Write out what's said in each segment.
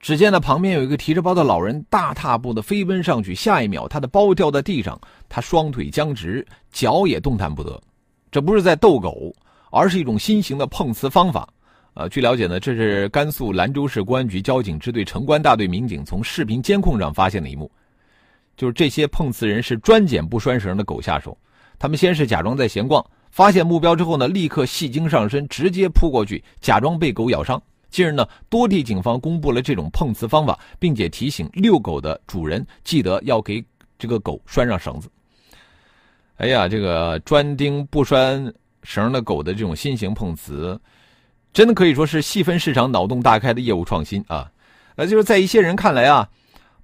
只见呢旁边有一个提着包的老人大踏步的飞奔上去，下一秒他的包掉在地上，他双腿僵直，脚也动弹不得。这不是在逗狗，而是一种新型的碰瓷方法。呃，据了解呢，这是甘肃兰州市公安局交警支队城关大队民警从视频监控上发现的一幕，就是这些碰瓷人是专捡不拴绳的狗下手，他们先是假装在闲逛，发现目标之后呢，立刻戏精上身，直接扑过去，假装被狗咬伤。近日呢，多地警方公布了这种碰瓷方法，并且提醒遛狗的主人记得要给这个狗拴上绳子。哎呀，这个专盯不拴绳的狗的这种新型碰瓷，真的可以说是细分市场、脑洞大开的业务创新啊！那就是在一些人看来啊，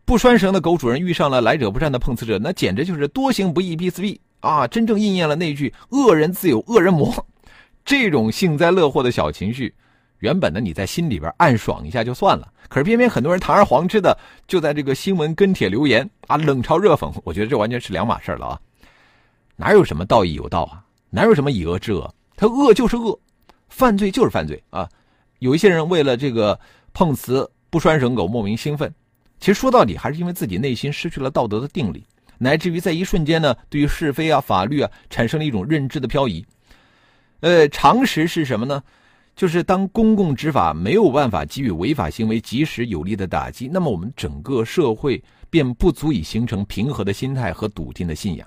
不拴绳的狗主人遇上了来者不善的碰瓷者，那简直就是多行不义必自毙啊！真正应验了那句“恶人自有恶人磨”。这种幸灾乐祸的小情绪。原本呢，你在心里边暗爽一下就算了，可是偏偏很多人堂而皇之的就在这个新闻跟帖留言啊，冷嘲热讽。我觉得这完全是两码事了啊！哪有什么道义有道啊？哪有什么以恶制恶？他恶就是恶，犯罪就是犯罪啊！有一些人为了这个碰瓷不拴绳狗莫名兴奋，其实说到底还是因为自己内心失去了道德的定力，乃至于在一瞬间呢，对于是非啊、法律啊产生了一种认知的漂移。呃，常识是什么呢？就是当公共执法没有办法给予违法行为及时有力的打击，那么我们整个社会便不足以形成平和的心态和笃定的信仰。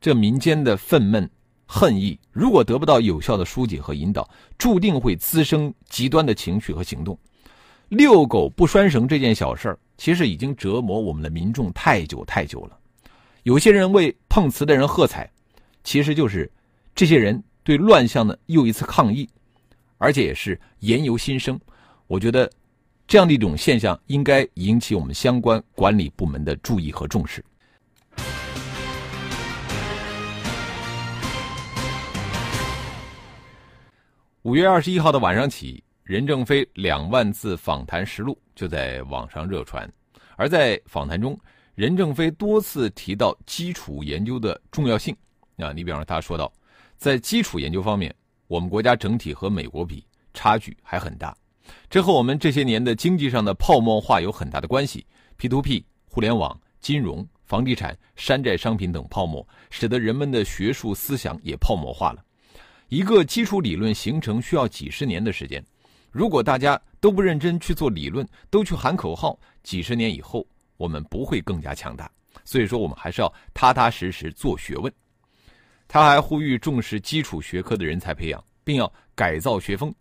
这民间的愤懑、恨意，如果得不到有效的疏解和引导，注定会滋生极端的情绪和行动。遛狗不拴绳这件小事儿，其实已经折磨我们的民众太久太久了。有些人为碰瓷的人喝彩，其实就是这些人对乱象的又一次抗议。而且也是言由心生，我觉得这样的一种现象应该引起我们相关管理部门的注意和重视。五月二十一号的晚上起，任正非两万字访谈实录就在网上热传，而在访谈中，任正非多次提到基础研究的重要性。啊，你比方说他说到，在基础研究方面。我们国家整体和美国比差距还很大，这和我们这些年的经济上的泡沫化有很大的关系。P2P、互联网、金融、房地产、山寨商品等泡沫，使得人们的学术思想也泡沫化了。一个基础理论形成需要几十年的时间，如果大家都不认真去做理论，都去喊口号，几十年以后我们不会更加强大。所以说，我们还是要踏踏实实做学问。他还呼吁重视基础学科的人才培养，并要改造学风。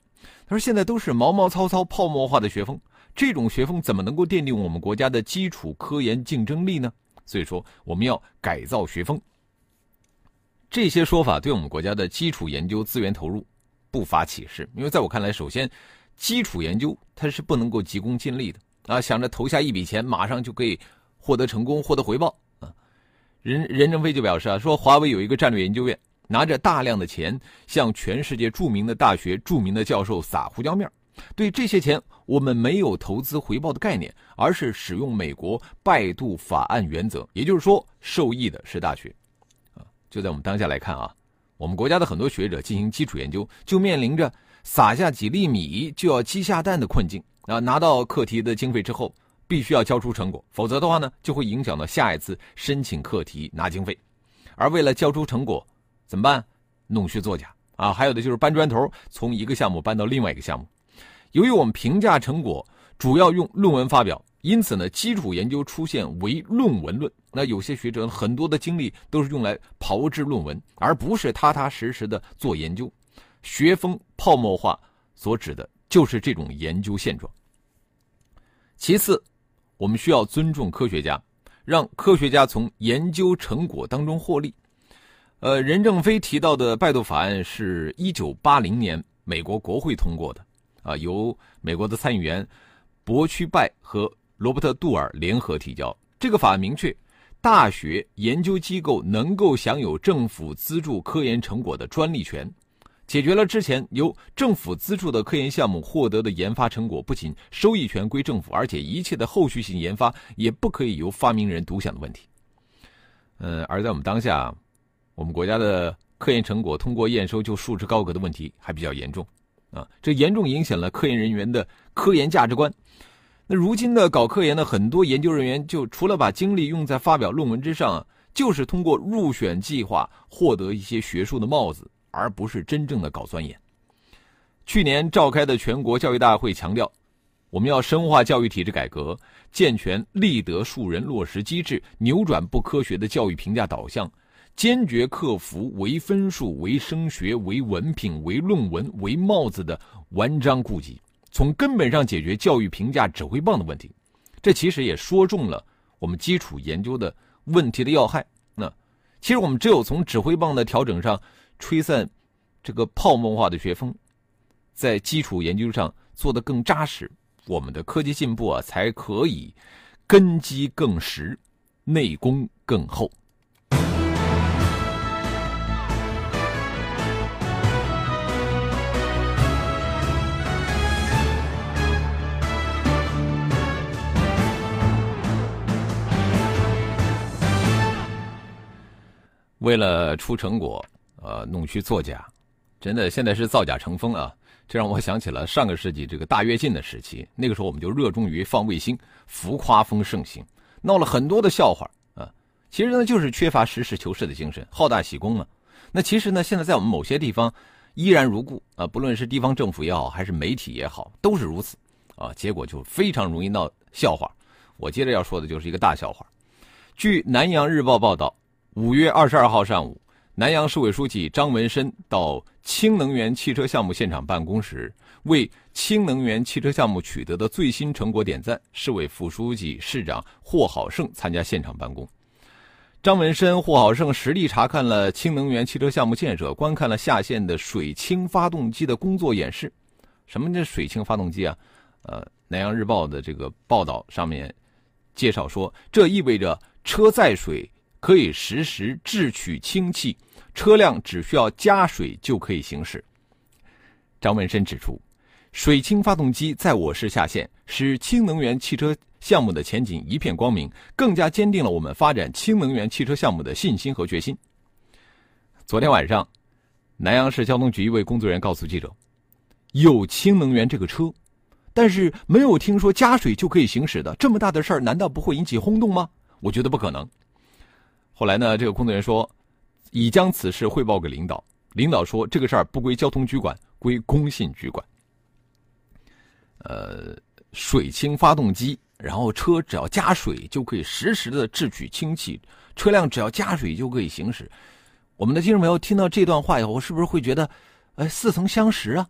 他说：“现在都是毛毛糙糙、泡沫化的学风，这种学风怎么能够奠定我们国家的基础科研竞争力呢？”所以说，我们要改造学风。这些说法对我们国家的基础研究资源投入不乏启示，因为在我看来，首先，基础研究它是不能够急功近利的啊，想着投下一笔钱，马上就可以获得成功、获得回报。任任正非就表示啊，说华为有一个战略研究院，拿着大量的钱向全世界著名的大学、著名的教授撒胡椒面对这些钱，我们没有投资回报的概念，而是使用美国拜杜法案原则，也就是说，受益的是大学。啊，就在我们当下来看啊，我们国家的很多学者进行基础研究，就面临着撒下几粒米就要鸡下蛋的困境啊。拿到课题的经费之后。必须要交出成果，否则的话呢，就会影响到下一次申请课题拿经费。而为了交出成果，怎么办？弄虚作假啊！还有的就是搬砖头，从一个项目搬到另外一个项目。由于我们评价成果主要用论文发表，因此呢，基础研究出现唯论文论。那有些学者很多的精力都是用来炮制论文，而不是踏踏实实的做研究。学风泡沫化所指的就是这种研究现状。其次。我们需要尊重科学家，让科学家从研究成果当中获利。呃，任正非提到的拜杜法案是一九八零年美国国会通过的，啊，由美国的参议员博屈拜和罗伯特·杜尔联合提交。这个法案明确，大学研究机构能够享有政府资助科研成果的专利权，解决了之前由政府资助的科研项目获得的研发成果不仅收益权归政府，而且一切的后续性研发也不可以由发明人独享的问题。嗯，而在我们当下，我们国家的科研成果通过验收就束之高阁的问题还比较严重。啊，这严重影响了科研人员的科研价值观。那如今的搞科研的很多研究人员，就除了把精力用在发表论文之上，就是通过入选计划获得一些学术的帽子，而不是真正的搞钻研。去年召开的全国教育大会强调，我们要深化教育体制改革，健全立德树人落实机制，扭转不科学的教育评价导向。坚决克服唯分数、唯升学、唯文凭、唯论文、唯帽子的顽瘴痼疾，从根本上解决教育评价指挥棒的问题。这其实也说中了我们基础研究的问题的要害。那其实我们只有从指挥棒的调整上吹散这个泡沫化的学风，在基础研究上做得更扎实，我们的科技进步啊才可以根基更实，内功更厚。为了出成果，呃，弄虚作假，真的现在是造假成风啊！这让我想起了上个世纪这个大跃进的时期，那个时候我们就热衷于放卫星，浮夸风盛行，闹了很多的笑话啊。其实呢，就是缺乏实事求是的精神，好大喜功嘛。那其实呢，现在在我们某些地方依然如故啊，不论是地方政府也好，还是媒体也好，都是如此啊。结果就非常容易闹笑话。我接着要说的就是一个大笑话。据南阳日报报道。五月二十二号上午，南阳市委书记张文申到氢能源汽车项目现场办公时，为氢能源汽车项目取得的最新成果点赞。市委副书记、市长霍好胜参加现场办公。张文申、霍好胜实地查看了氢能源汽车项目建设，观看了下线的水氢发动机的工作演示。什么叫水氢发动机啊？呃，南阳日报的这个报道上面介绍说，这意味着车载水。可以实时制取氢气，车辆只需要加水就可以行驶。张文生指出，水氢发动机在我市下线，使氢能源汽车项目的前景一片光明，更加坚定了我们发展氢能源汽车项目的信心和决心。昨天晚上，南阳市交通局一位工作人员告诉记者：“有氢能源这个车，但是没有听说加水就可以行驶的，这么大的事儿，难道不会引起轰动吗？我觉得不可能。”后来呢？这个工作人员说，已将此事汇报给领导。领导说，这个事儿不归交通局管，归工信局管。呃，水氢发动机，然后车只要加水就可以实时的制取氢气，车辆只要加水就可以行驶。我们的听众朋友听到这段话以后，是不是会觉得，哎，似曾相识啊？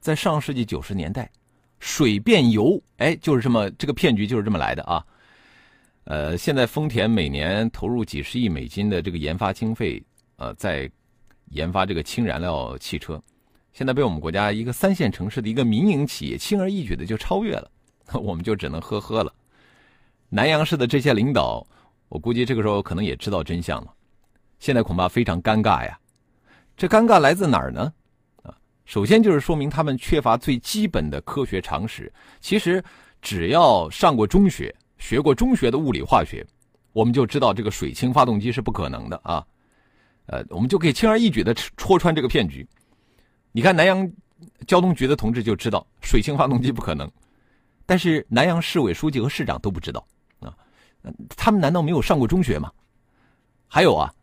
在上世纪九十年代，水变油，哎，就是这么这个骗局就是这么来的啊。呃，现在丰田每年投入几十亿美金的这个研发经费，呃，在研发这个氢燃料汽车，现在被我们国家一个三线城市的一个民营企业轻而易举的就超越了，我们就只能呵呵了。南阳市的这些领导，我估计这个时候可能也知道真相了，现在恐怕非常尴尬呀。这尴尬来自哪儿呢？啊，首先就是说明他们缺乏最基本的科学常识。其实只要上过中学。学过中学的物理化学，我们就知道这个水氢发动机是不可能的啊，呃，我们就可以轻而易举的戳穿这个骗局。你看南阳交通局的同志就知道水氢发动机不可能，但是南阳市委书记和市长都不知道啊，他们难道没有上过中学吗？还有啊，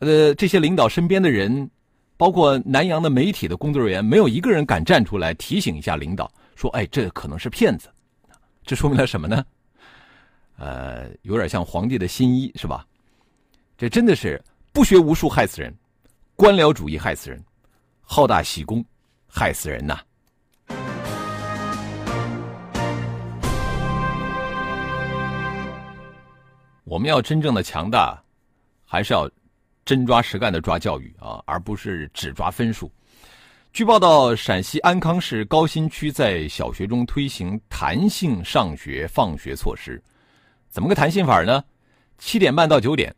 呃，这些领导身边的人，包括南阳的媒体的工作人员，没有一个人敢站出来提醒一下领导，说，哎，这可能是骗子，这说明了什么呢？呃，有点像皇帝的新衣是吧？这真的是不学无术害死人，官僚主义害死人，好大喜功害死人呐！我们要真正的强大，还是要真抓实干的抓教育啊，而不是只抓分数。据报道，陕西安康市高新区在小学中推行弹性上学放学措施。怎么个弹性法呢？七点半到九点，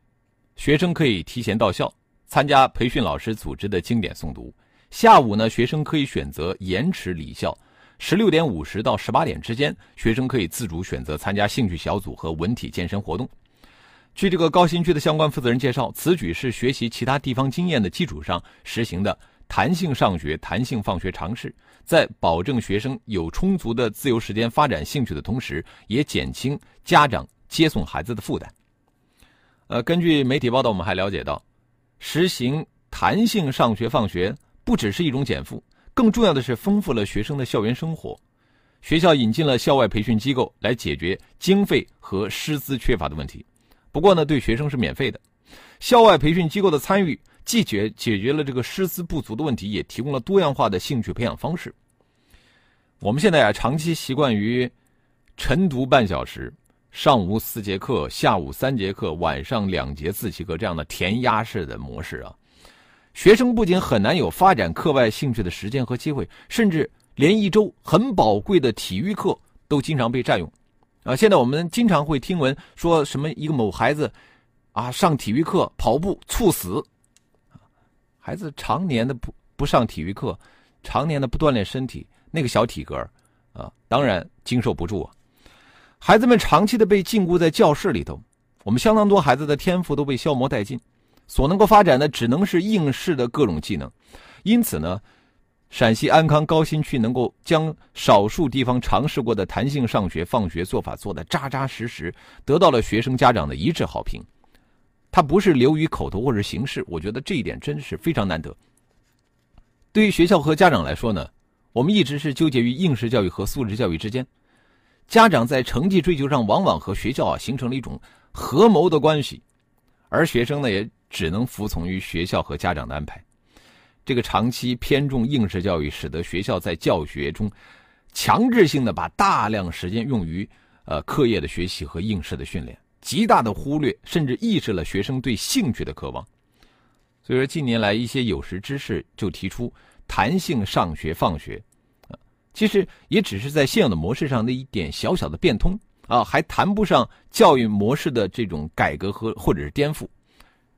学生可以提前到校参加培训老师组织的经典诵读。下午呢，学生可以选择延迟离校。十六点五十到十八点之间，学生可以自主选择参加兴趣小组和文体健身活动。据这个高新区的相关负责人介绍，此举是学习其他地方经验的基础上实行的弹性上学、弹性放学尝试，在保证学生有充足的自由时间发展兴趣的同时，也减轻家长接送孩子的负担。呃，根据媒体报道，我们还了解到，实行弹性上学放学不只是一种减负，更重要的是丰富了学生的校园生活。学校引进了校外培训机构来解决经费和师资缺乏的问题。不过呢，对学生是免费的。校外培训机构的参与，既解解决了这个师资不足的问题，也提供了多样化的兴趣培养方式。我们现在啊，长期习惯于晨读半小时，上午四节课，下午三节课，晚上两节自习课这样的填鸭式的模式啊。学生不仅很难有发展课外兴趣的时间和机会，甚至连一周很宝贵的体育课都经常被占用。啊，现在我们经常会听闻说什么一个某孩子，啊上体育课跑步猝死，孩子常年的不不上体育课，常年的不锻炼身体，那个小体格啊，当然经受不住啊。孩子们长期的被禁锢在教室里头，我们相当多孩子的天赋都被消磨殆尽，所能够发展的只能是应试的各种技能，因此呢。陕西安康高新区能够将少数地方尝试过的弹性上学放学做法做得扎扎实实，得到了学生家长的一致好评。它不是流于口头或者形式，我觉得这一点真是非常难得。对于学校和家长来说呢，我们一直是纠结于应试教育和素质教育之间。家长在成绩追求上往往和学校啊形成了一种合谋的关系，而学生呢也只能服从于学校和家长的安排。这个长期偏重应试教育，使得学校在教学中强制性的把大量时间用于呃课业的学习和应试的训练，极大的忽略甚至抑制了学生对兴趣的渴望。所以说，近年来一些有识之士就提出弹性上学放学，其实也只是在现有的模式上的一点小小的变通啊，还谈不上教育模式的这种改革和或者是颠覆。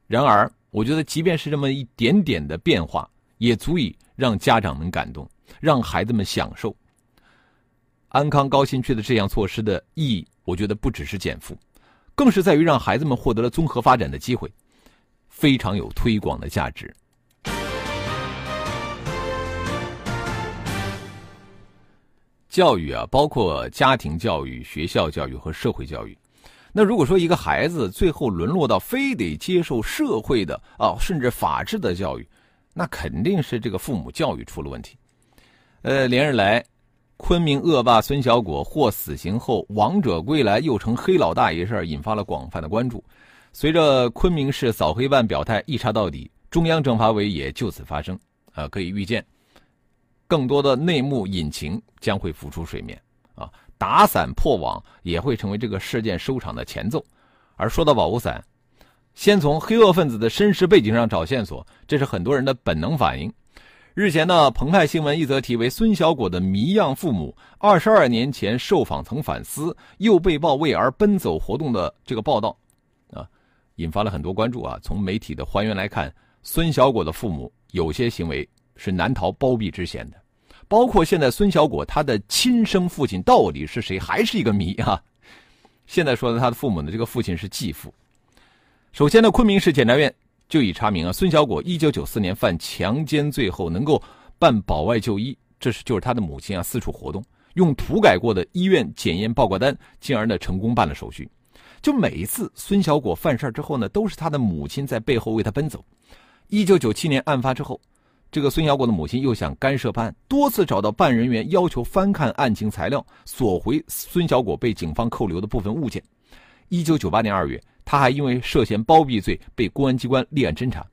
然而，我觉得即便是这么一点点的变化，也足以让家长们感动，让孩子们享受。安康高新区的这项措施的意义，我觉得不只是减负，更是在于让孩子们获得了综合发展的机会，非常有推广的价值。教育啊，包括家庭教育、学校教育和社会教育。那如果说一个孩子最后沦落到非得接受社会的啊，甚至法治的教育，那肯定是这个父母教育出了问题。呃，连日来，昆明恶霸孙小果获死刑后王者归来又成黑老大一事引发了广泛的关注。随着昆明市扫黑办表态一查到底，中央政法委也就此发声。啊，可以预见，更多的内幕隐情将会浮出水面。啊，打伞破网也会成为这个事件收场的前奏。而说到保护伞。先从黑恶分子的身世背景上找线索，这是很多人的本能反应。日前呢，澎湃新闻一则题为“孙小果的谜样父母二十二年前受访曾反思，又被曝为儿奔走活动”的这个报道，啊，引发了很多关注啊。从媒体的还原来看，孙小果的父母有些行为是难逃包庇之嫌的，包括现在孙小果他的亲生父亲到底是谁，还是一个谜啊。现在说的他的父母呢，这个父亲是继父。首先呢，昆明市检察院就已查明啊，孙小果一九九四年犯强奸罪后能够办保外就医，这是就是他的母亲啊四处活动，用涂改过的医院检验报告单，进而呢成功办了手续。就每一次孙小果犯事之后呢，都是他的母亲在背后为他奔走。一九九七年案发之后，这个孙小果的母亲又想干涉办案，多次找到办案人员要求翻看案情材料，索回孙小果被警方扣留的部分物件。一九九八年二月。他还因为涉嫌包庇罪被公安机关立案侦查。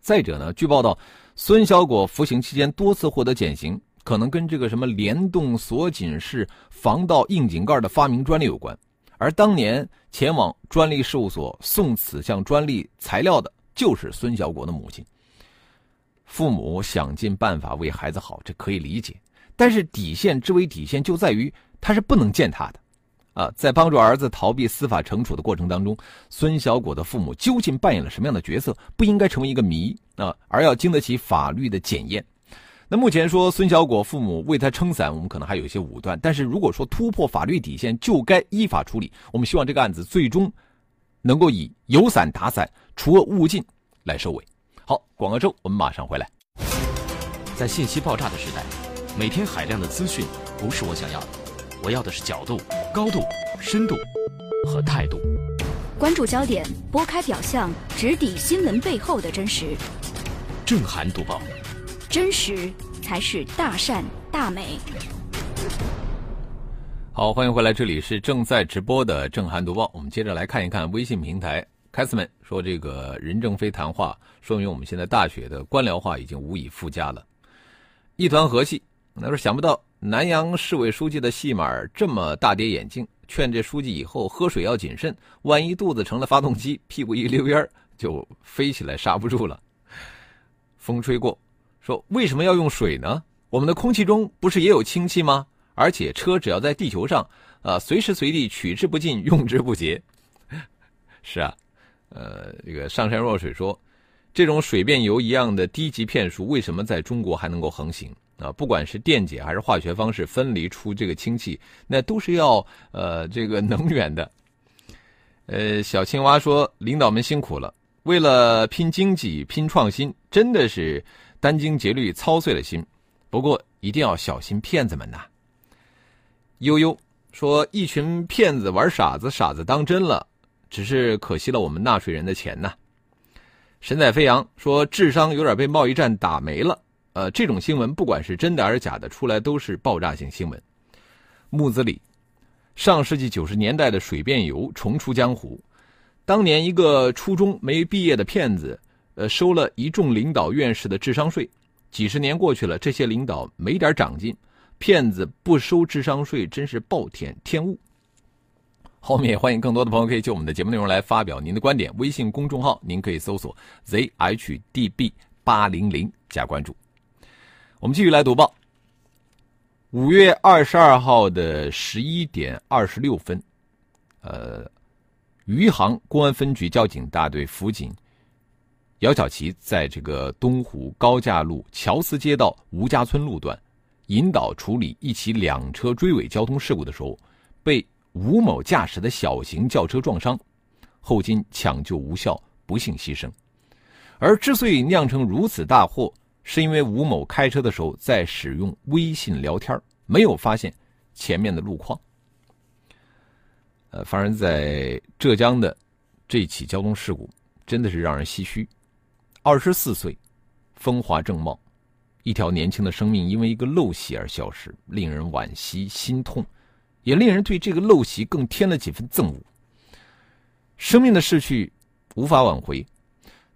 再者呢，据报道，孙小果服刑期间多次获得减刑，可能跟这个什么联动锁紧式防盗硬井盖的发明专利有关。而当年前往专利事务所送此项专利材料的，就是孙小果的母亲。父母想尽办法为孩子好，这可以理解。但是底线之为底线，就在于他是不能践踏的。啊，在帮助儿子逃避司法惩处的过程当中，孙小果的父母究竟扮演了什么样的角色，不应该成为一个谜啊，而要经得起法律的检验。那目前说孙小果父母为他撑伞，我们可能还有一些武断。但是如果说突破法律底线，就该依法处理。我们希望这个案子最终能够以有伞打伞、除恶务尽来收尾。好，广告之后我们马上回来。在信息爆炸的时代，每天海量的资讯不是我想要的，我要的是角度。高度、深度和态度，关注焦点，拨开表象，直抵新闻背后的真实。正涵读报，真实才是大善大美。好，欢迎回来，这里是正在直播的正涵读报。我们接着来看一看微信平台，凯斯们说这个任正非谈话，说明我们现在大学的官僚化已经无以复加了，一团和气。那说想不到。南阳市委书记的戏码这么大跌眼镜，劝这书记以后喝水要谨慎，万一肚子成了发动机，屁股一溜烟就飞起来刹不住了。风吹过，说为什么要用水呢？我们的空气中不是也有氢气吗？而且车只要在地球上，啊，随时随地取之不尽，用之不竭。是啊，呃，这个上善若水说，这种水变油一样的低级骗术，为什么在中国还能够横行？啊，不管是电解还是化学方式分离出这个氢气，那都是要呃这个能源的。呃，小青蛙说：“领导们辛苦了，为了拼经济、拼创新，真的是殚精竭虑、操碎了心。不过一定要小心骗子们呐。”悠悠说：“一群骗子玩傻子，傻子当真了，只是可惜了我们纳税人的钱呐。”神采飞扬说：“智商有点被贸易战打没了。”呃，这种新闻不管是真的还是假的，出来都是爆炸性新闻。木子李，上世纪九十年代的水变油重出江湖。当年一个初中没毕业的骗子，呃，收了一众领导院士的智商税。几十年过去了，这些领导没点长进，骗子不收智商税，真是暴殄天物。后面也欢迎更多的朋友可以就我们的节目内容来发表您的观点。微信公众号您可以搜索 zhdb 八零零加关注。我们继续来读报。五月二十二号的十一点二十六分，呃，余杭公安分局交警大队辅警姚小琪在这个东湖高架路乔司街道吴家村路段引导处理一起两车追尾交通事故的时候，被吴某驾驶的小型轿车撞伤，后经抢救无效，不幸牺牲。而之所以酿成如此大祸，是因为吴某开车的时候在使用微信聊天，没有发现前面的路况。呃，发生在浙江的这起交通事故真的是让人唏嘘。二十四岁，风华正茂，一条年轻的生命因为一个陋习而消失，令人惋惜心痛，也令人对这个陋习更添了几分憎恶。生命的逝去无法挽回。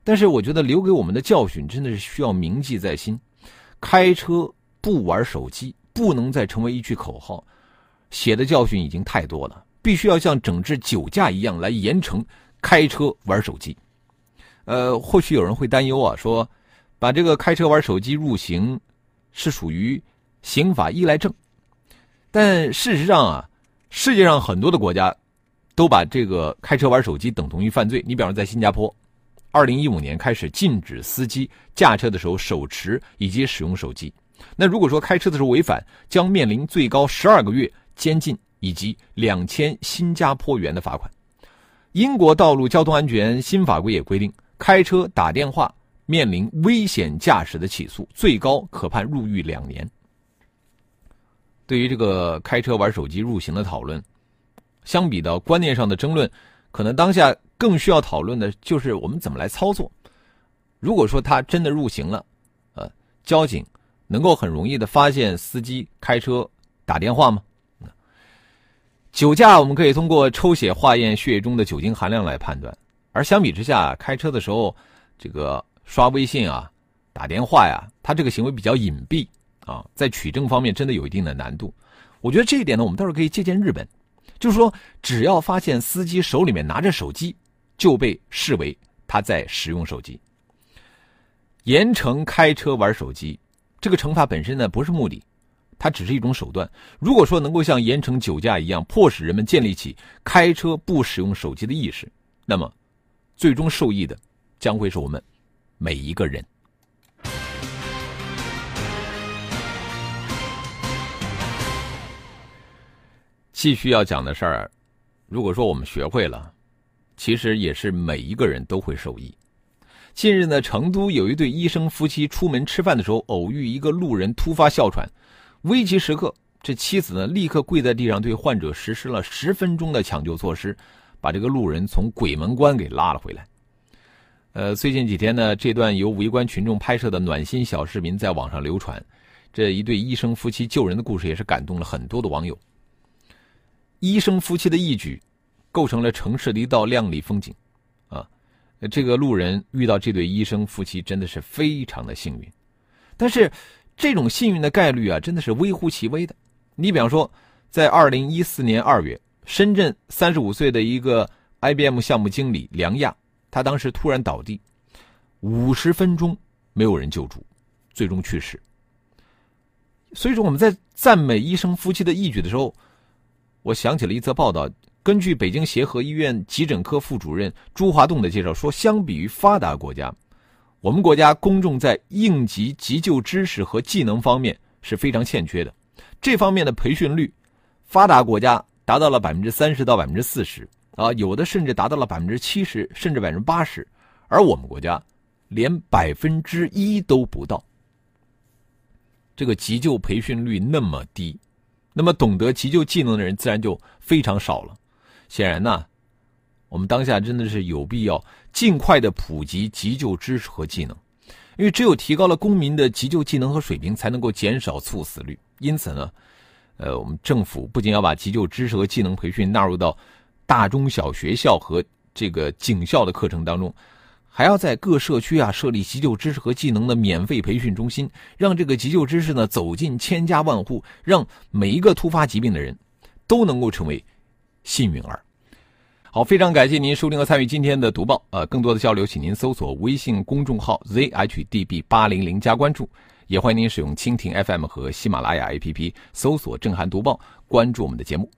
但是我觉得留给我们的教训真的是需要铭记在心，开车不玩手机不能再成为一句口号，写的教训已经太多了，必须要像整治酒驾一样来严惩开车玩手机。呃，或许有人会担忧啊，说把这个开车玩手机入刑是属于刑法依赖症，但事实上啊，世界上很多的国家都把这个开车玩手机等同于犯罪。你比方说在新加坡。二零一五年开始禁止司机驾车的时候手持以及使用手机。那如果说开车的时候违反，将面临最高十二个月监禁以及两千新加坡元的罚款。英国道路交通安全新法规也规定，开车打电话面临危险驾驶的起诉，最高可判入狱两年。对于这个开车玩手机入刑的讨论，相比到观念上的争论，可能当下。更需要讨论的就是我们怎么来操作。如果说他真的入刑了，呃，交警能够很容易的发现司机开车打电话吗？酒驾我们可以通过抽血化验血液中的酒精含量来判断，而相比之下，开车的时候这个刷微信啊、打电话呀，他这个行为比较隐蔽啊，在取证方面真的有一定的难度。我觉得这一点呢，我们倒是可以借鉴日本，就是说，只要发现司机手里面拿着手机。就被视为他在使用手机。盐城开车玩手机，这个惩罚本身呢不是目的，它只是一种手段。如果说能够像盐城酒驾一样，迫使人们建立起开车不使用手机的意识，那么最终受益的将会是我们每一个人。继续要讲的事儿，如果说我们学会了，其实也是每一个人都会受益。近日呢，成都有一对医生夫妻出门吃饭的时候，偶遇一个路人突发哮喘，危急时刻，这妻子呢立刻跪在地上，对患者实施了十分钟的抢救措施，把这个路人从鬼门关给拉了回来。呃，最近几天呢，这段由围观群众拍摄的暖心小视频在网上流传，这一对医生夫妻救人的故事也是感动了很多的网友。医生夫妻的义举，构成了城市的一道亮丽风景，啊，这个路人遇到这对医生夫妻真的是非常的幸运，但是这种幸运的概率啊，真的是微乎其微的。你比方说，在二零一四年二月，深圳三十五岁的一个 IBM 项目经理梁亚，他当时突然倒地，五十分钟没有人救助，最终去世。所以说，我们在赞美医生夫妻的义举的时候。我想起了一则报道，根据北京协和医院急诊科副主任朱华栋的介绍说，相比于发达国家，我们国家公众在应急急救知识和技能方面是非常欠缺的。这方面的培训率，发达国家达到了百分之三十到百分之四十啊，有的甚至达到了百分之七十甚至百分之八十，而我们国家连百分之一都不到。这个急救培训率那么低。那么，懂得急救技能的人自然就非常少了。显然呢，我们当下真的是有必要尽快的普及急救知识和技能，因为只有提高了公民的急救技能和水平，才能够减少猝死率。因此呢，呃，我们政府不仅要把急救知识和技能培训纳入到大中小学校和这个警校的课程当中。还要在各社区啊设立急救知识和技能的免费培训中心，让这个急救知识呢走进千家万户，让每一个突发疾病的人都能够成为幸运儿。好，非常感谢您收听和参与今天的读报。呃，更多的交流，请您搜索微信公众号 zhdb 八零零加关注，也欢迎您使用蜻蜓 FM 和喜马拉雅 APP 搜索“震撼读报”，关注我们的节目。